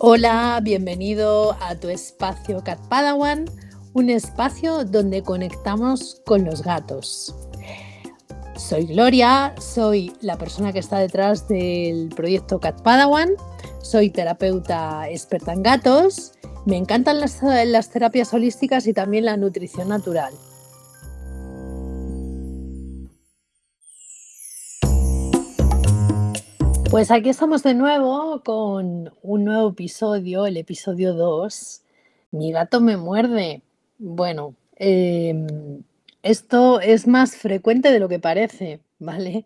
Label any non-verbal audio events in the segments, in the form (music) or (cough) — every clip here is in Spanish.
Hola, bienvenido a tu espacio Cat Padawan, un espacio donde conectamos con los gatos. Soy Gloria, soy la persona que está detrás del proyecto Cat Padawan, soy terapeuta experta en gatos, me encantan las, las terapias holísticas y también la nutrición natural. Pues aquí estamos de nuevo con un nuevo episodio, el episodio 2. Mi gato me muerde. Bueno, em, esto es más frecuente de lo que parece, ¿vale?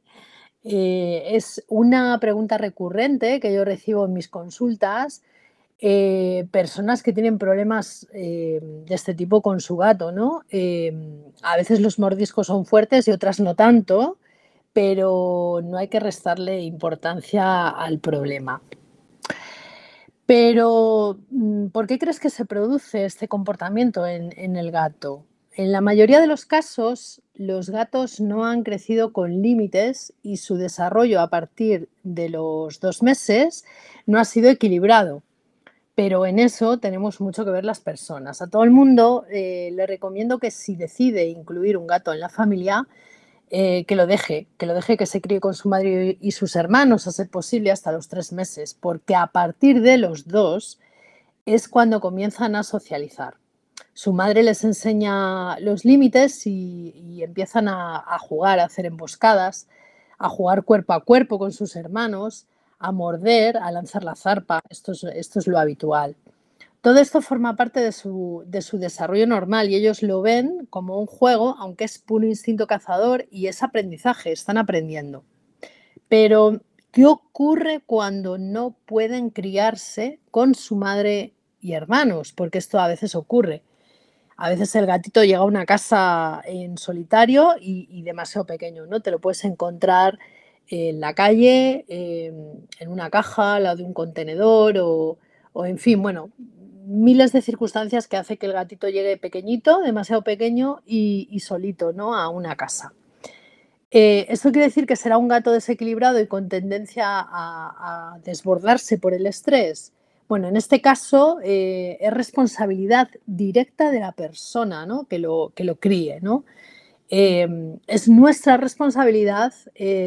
Eh, es una pregunta recurrente que yo recibo en mis consultas. Eh, personas que tienen problemas em, de este tipo con su gato, ¿no? Em, a veces los mordiscos son fuertes y otras no tanto pero no hay que restarle importancia al problema. Pero, mm, ¿por qué crees que se produce este comportamiento en, el gato? En la mayoría de los casos, los gatos no han crecido con límites y su desarrollo a partir de los dos meses no ha sido equilibrado. Pero en eso tenemos mucho que ver las personas. A todo el mundo eh, le recomiendo que si decide incluir un gato en la familia, eh, que lo deje, que lo deje que se críe con su madre y sus hermanos, a ser posible, hasta los tres meses, porque a partir de los dos es cuando comienzan a socializar. Su madre les enseña los límites y, empiezan a, jugar, a hacer emboscadas, a jugar cuerpo a cuerpo con sus hermanos, a morder, a lanzar la zarpa. Esto es lo habitual. Todo esto forma parte de su, desarrollo normal y ellos lo ven como un juego, aunque es puro instinto cazador y es aprendizaje, están aprendiendo. Pero, ¿qué ocurre cuando no pueden criarse con su madre y hermanos? Porque esto a veces ocurre. A veces el gatito llega a una casa en solitario y, demasiado pequeño, ¿no? Te lo puedes encontrar en la calle, en una caja, al lado de un contenedor o, o en fin, bueno, miles de circunstancias que hace que el gatito llegue pequeñito, demasiado pequeño y, solito ¿no? a una casa. Eh, esto quiere decir que será un gato desequilibrado y con tendencia a, desbordarse por el estrés. Bueno, en este caso eh, es responsabilidad directa de la persona ¿no? que, lo, que lo críe. ¿no? Eh, es nuestra responsabilidad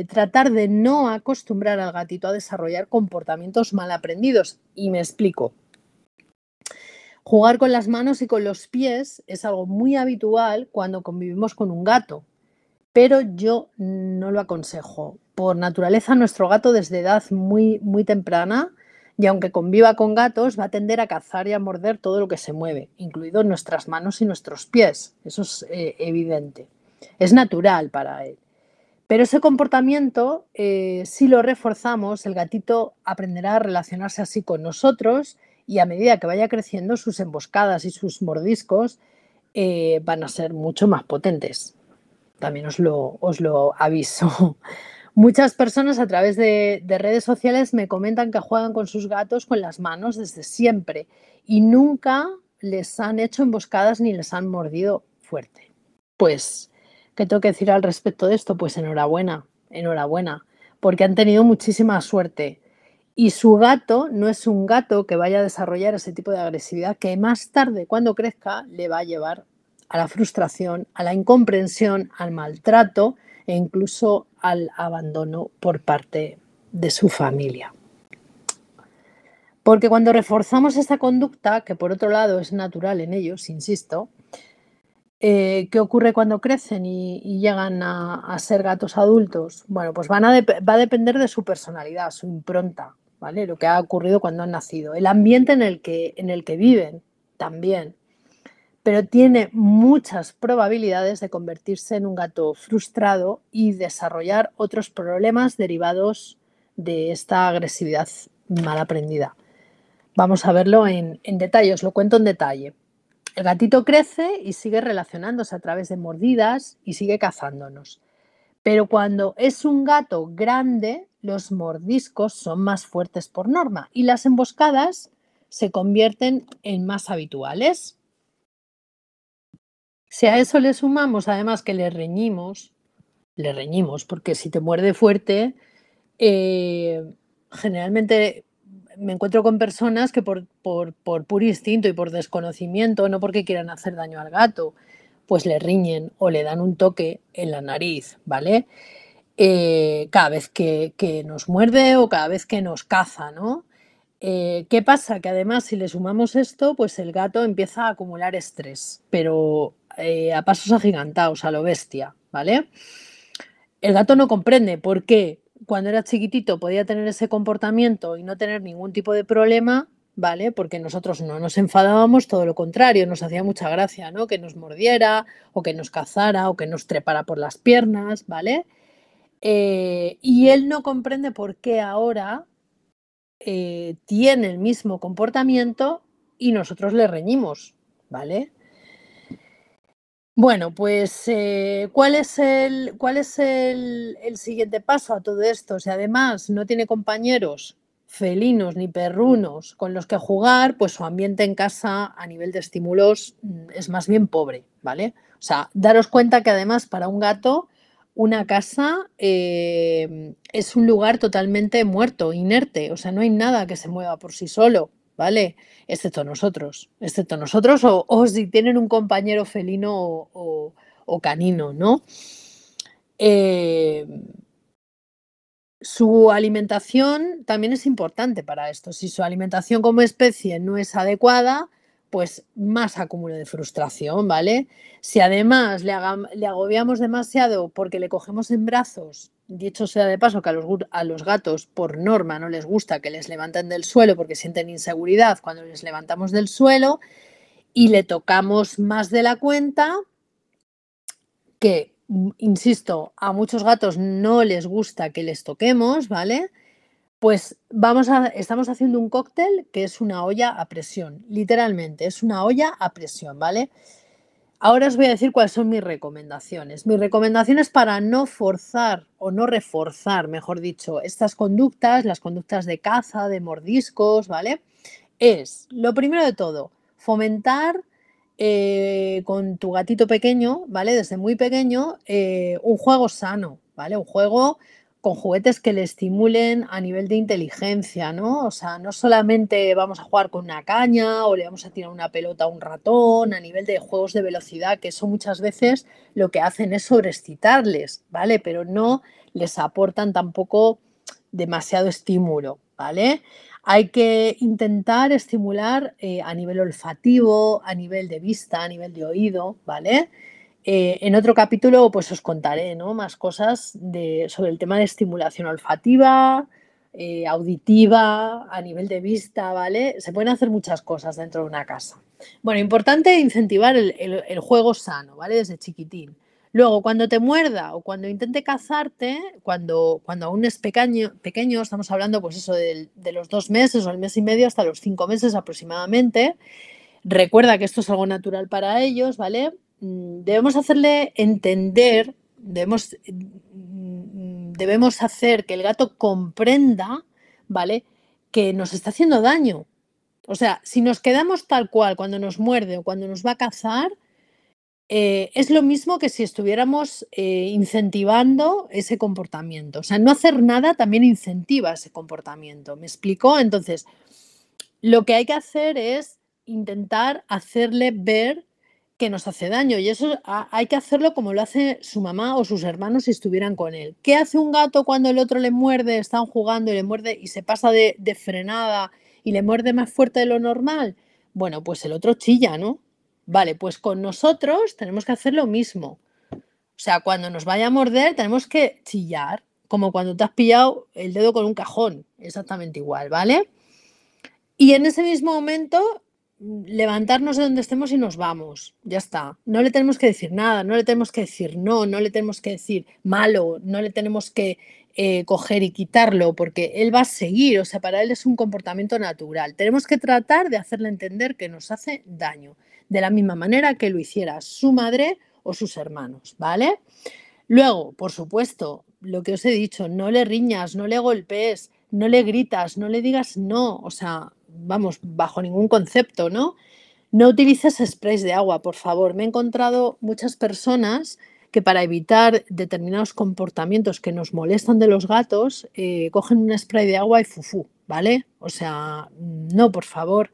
tratar de no acostumbrar al gatito a desarrollar comportamientos mal aprendidos. Y me explico. Jugar con las manos y con los pies es algo muy habitual cuando convivimos con un gato, pero yo no lo aconsejo. Por naturaleza, nuestro gato desde edad muy, muy temprana, y aunque conviva con gatos, va a tender a cazar y a morder todo lo que se mueve, incluido nuestras manos y nuestros pies. Eso es eh, evidente. Es natural para él. Pero ese comportamiento, eh, si lo reforzamos, el gatito aprenderá a relacionarse así con nosotros y a medida que vaya creciendo sus emboscadas y sus mordiscos eh, van a ser mucho más potentes. También os lo, os lo aviso. (laughs) Muchas personas a través de, redes sociales me comentan que juegan con sus gatos con las manos desde siempre y nunca les han hecho emboscadas ni les han mordido fuerte. Pues, ¿qué tengo que decir al respecto de esto? Pues enhorabuena, enhorabuena, porque han tenido muchísima suerte. Y su gato no es un gato que vaya a desarrollar ese tipo de agresividad que más tarde, cuando crezca, le va a llevar a la frustración, a la incomprensión, al maltrato e incluso al abandono por parte de su familia. Porque cuando reforzamos esta conducta, que por otro lado es natural en ellos, insisto, eh, ¿qué ocurre cuando crecen y, llegan a, ser gatos adultos? Bueno, pues van va a depender de su personalidad, su impronta, lo que ha ocurrido cuando han nacido, el ambiente en el que, en el que viven también, pero tiene muchas probabilidades de convertirse en un gato frustrado y desarrollar otros problemas derivados de esta agresividad mal aprendida. Vamos a verlo en, en detalle, os lo cuento en detalle. El gatito crece y sigue relacionándose a través de mordidas y sigue cazándonos. Pero cuando es un gato grande, los mordiscos son más fuertes por norma y las emboscadas se convierten en más habituales. Si a eso le sumamos además que le reñimos, le reñimos, porque si te muerde fuerte, eh, generalmente me encuentro con personas que por, por, por puro instinto y por desconocimiento, no porque quieran hacer daño al gato, pues le riñen o le dan un toque en la nariz, ¿vale? Eh, cada vez que, nos muerde o cada vez que nos caza, ¿no? Eh, ¿Qué pasa? Que además si le sumamos esto, pues el gato empieza a acumular estrés, pero eh, a pasos agigantados, a lo bestia, ¿vale? El gato no comprende por qué cuando era chiquitito podía tener ese comportamiento y no tener ningún tipo de problema, ¿vale? Porque nosotros no nos enfadábamos, todo lo contrario, nos hacía mucha gracia, ¿no? Que nos mordiera o que nos cazara o que nos trepara por las piernas, ¿vale? Eh, y él no comprende por qué ahora eh, tiene el mismo comportamiento y nosotros le reñimos, ¿vale? Bueno, pues, eh, ¿cuál es, el, cuál es el, el, siguiente paso a todo esto? Si además no tiene compañeros felinos ni perrunos con los que jugar, pues su ambiente en casa a nivel de estímulos mm, es más bien pobre, ¿vale? O sea, daros cuenta que además para un gato una casa eh, es un lugar totalmente muerto, inerte, o sea, no hay nada que se mueva por sí solo, ¿vale? Excepto nosotros, excepto nosotros o, si tienen un compañero felino o, canino, ¿no? Eh, su alimentación también es importante para esto. Si su alimentación como especie no es adecuada, pues más acúmulo de frustración, ¿vale? Si además le, agobiamos demasiado porque le cogemos en brazos, dicho sea de paso que a los, a los, gatos por norma no les gusta que les levanten del suelo porque sienten inseguridad cuando les levantamos del suelo y le tocamos más de la cuenta, que, insisto, a muchos gatos no les gusta que les toquemos, ¿vale? Pues vamos a, estamos haciendo un cóctel que es una olla a presión, literalmente, es una olla a presión, ¿vale? Ahora os voy a decir cuáles son mis recomendaciones. Mis recomendaciones para no forzar o no reforzar, mejor dicho, estas conductas, las conductas de caza, de mordiscos, ¿vale? Es, lo primero de todo, fomentar eh, con tu gatito pequeño, ¿vale? Desde muy pequeño, eh, un juego sano, ¿vale? Un juego con juguetes que le estimulen a nivel de inteligencia, ¿no? O sea, no solamente vamos a jugar con una caña o le vamos a tirar una pelota a un ratón, a nivel de juegos de velocidad, que eso muchas veces lo que hacen es sobreexcitarles, ¿vale? Pero no les aportan tampoco demasiado estímulo, ¿vale? Hay que intentar estimular eh, a nivel olfativo, a nivel de vista, a nivel de oído, ¿vale? Eh, en otro capítulo pues os contaré ¿no? más cosas sobre el tema de estimulación olfativa, eh, auditiva, a nivel de vista, ¿vale? Se pueden hacer muchas cosas dentro de una casa. Bueno, importante incentivar el, juego sano, ¿vale? Desde chiquitín. Luego, cuando te muerda o cuando intente cazarte, cuando, cuando aún es pequeño, pequeño, estamos hablando pues eso de, de los dos meses o el mes y medio hasta los cinco meses aproximadamente, recuerda que esto es algo natural para ellos, ¿vale? Mm, debemos hacerle entender, debemos, mm, debemos hacer que el gato comprenda, ¿vale? Que nos está haciendo daño. O sea, si nos quedamos tal cual cuando nos muerde o cuando nos va a cazar, eh, es lo mismo que si estuviéramos eh, incentivando ese comportamiento. O sea, no hacer nada también incentiva ese comportamiento. ¿Me explico? Entonces, lo que hay que hacer es intentar hacerle ver que nos hace daño y eso hay que hacerlo como lo hace su mamá o sus hermanos si estuvieran con él. ¿Qué hace un gato cuando el otro le muerde, están jugando y le muerde y se pasa de, frenada y le muerde más fuerte de lo normal? Bueno, pues el otro chilla, ¿no? Vale, pues con nosotros tenemos que hacer lo mismo. O sea, cuando nos vaya a morder tenemos que chillar, como cuando te has pillado el dedo con un cajón, exactamente igual, ¿vale? Y en ese mismo momento levantarnos de donde estemos y nos vamos. Ya está. No le tenemos que decir nada, no le tenemos que decir no, no le tenemos que decir malo, no le tenemos que eh, coger y quitarlo, porque él va a seguir, o sea, para él es un comportamiento natural. Tenemos que tratar de hacerle entender que nos hace daño, de la misma manera que lo hiciera su madre o sus hermanos, ¿vale? Luego, por supuesto, lo que os he dicho, no le riñas, no le golpees, no le gritas, no le digas no, o sea, vamos, bajo ningún concepto, ¿no? No utilices sprays de agua, por favor. Me he encontrado muchas personas que para evitar determinados comportamientos que nos molestan de los gatos, eh, cogen un spray de agua y fufú, ¿vale? O sea, no, por favor,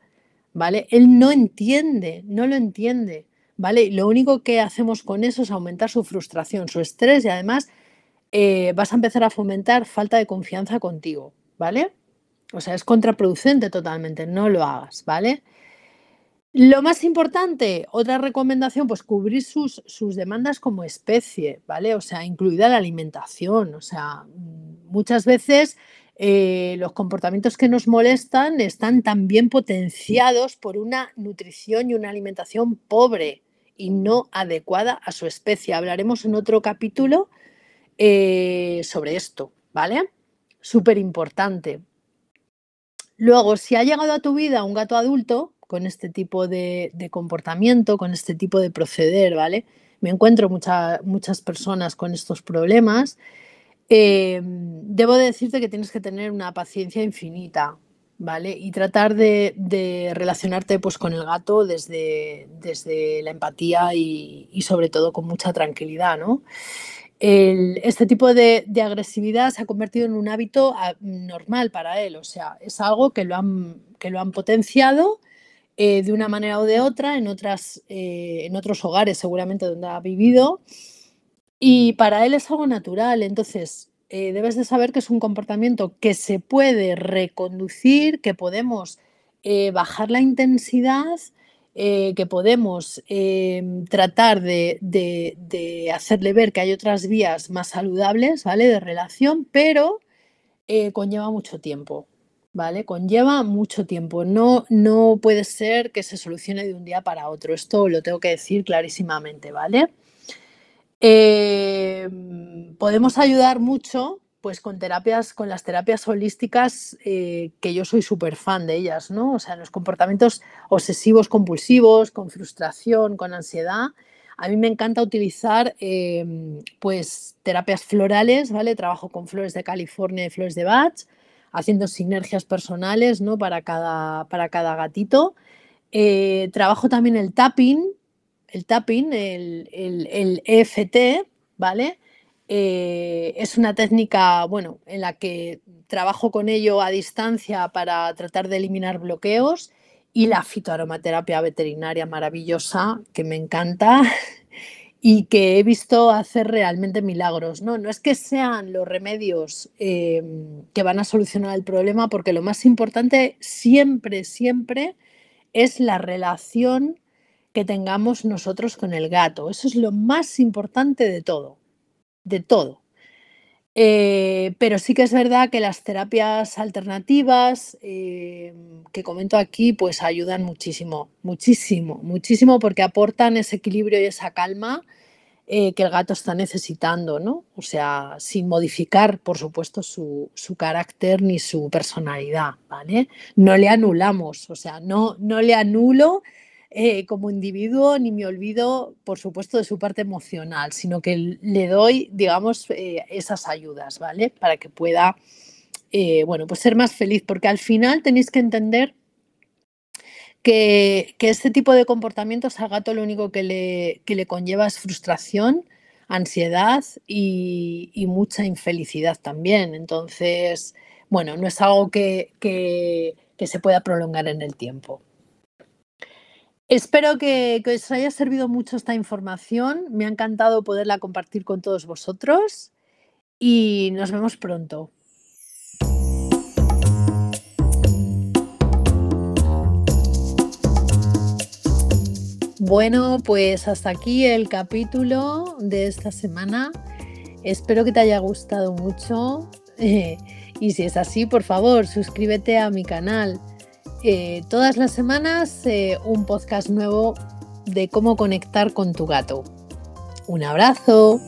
¿vale? Él no entiende, no lo entiende, ¿vale? lo único que hacemos con eso es aumentar su frustración, su estrés y además eh, vas a empezar a fomentar falta de confianza contigo, ¿vale? O sea, es contraproducente totalmente, no lo hagas, ¿vale? Lo más importante, otra recomendación, pues cubrir sus, sus, demandas como especie, ¿vale? O sea, incluida la alimentación. O sea, muchas veces eh, los comportamientos que nos molestan están también potenciados por una nutrición y una alimentación pobre y no adecuada a su especie. Hablaremos en otro capítulo eh, sobre esto, ¿vale? Súper importante. Luego, si ha llegado a tu vida un gato adulto, con este tipo de, comportamiento, con este tipo de proceder, ¿vale? Me encuentro muchas personas con estos problemas. Em, debo decirte que tienes que tener una paciencia infinita, ¿vale? Y tratar de, relacionarte pues, con el gato desde, desde la empatía y, sobre todo con mucha tranquilidad, ¿no? este tipo de, agresividad se ha convertido en un hábito normal para él, o sea, es algo que lo han, que lo han potenciado eh, de una manera o de otra en, otras, eh, en otros hogares seguramente donde ha vivido y para él es algo natural. Entonces, eh, debes de saber que es un comportamiento que se puede reconducir, que podemos bajar la intensidad, que podemos tratar de, de, hacerle ver que hay otras vías más saludables, ¿vale? De relación, pero conlleva mucho tiempo. ¿Vale? Conlleva mucho tiempo. No, no puede ser que se solucione de un día para otro. Esto lo tengo que decir clarísimamente, ¿vale? Em, podemos ayudar mucho pues con terapias, con las terapias holísticas, eh, que yo soy súper fan de ellas, ¿no? O sea, los comportamientos obsesivos compulsivos, con frustración, con ansiedad. A mí me encanta utilizar em, pues terapias florales, ¿vale? Trabajo con flores de California y flores de Bach haciendo sinergias personales ¿no? para, cada, para cada gatito. Eh, trabajo también el tapping, el tapping, el, el, EFT, ¿vale? Eh, es una técnica, bueno, en la que trabajo con ello a distancia para tratar de eliminar bloqueos y la fitoaromaterapia veterinaria maravillosa, que me encanta, (laughs) y que he visto hacer realmente milagros. No, no es que sean los remedios em, que van a solucionar el problema, porque lo más importante siempre, siempre es la relación que tengamos nosotros con el gato. Eso es lo más importante de todo, de todo. Eh, pero sí que es verdad que las terapias alternativas em, que comento aquí, pues ayudan muchísimo, muchísimo, muchísimo porque aportan ese equilibrio y esa calma eh, que el gato está necesitando, ¿no? O sea, sin modificar, por supuesto, su, carácter ni su personalidad, ¿vale? No le anulamos, o sea, no, no le anulo eh, como individuo, ni me olvido, por supuesto, de su parte emocional, sino que le doy, digamos, eh, esas ayudas, ¿vale? Para que pueda, eh, bueno, pues ser más feliz, porque al final tenéis que entender que, este tipo de comportamientos al gato lo único que le, le conlleva es frustración, ansiedad y, mucha infelicidad también. Entonces, bueno, no es algo que, que se pueda prolongar en el tiempo. Espero que, os haya servido mucho esta información. Me ha encantado poderla compartir con todos vosotros y nos vemos pronto. Bueno, pues hasta aquí el capítulo de esta semana. Espero que te haya gustado mucho. (laughs) y si es así, por favor, suscríbete a mi canal eh, todas las semanas eh, un podcast nuevo de cómo conectar con tu gato. Un abrazo.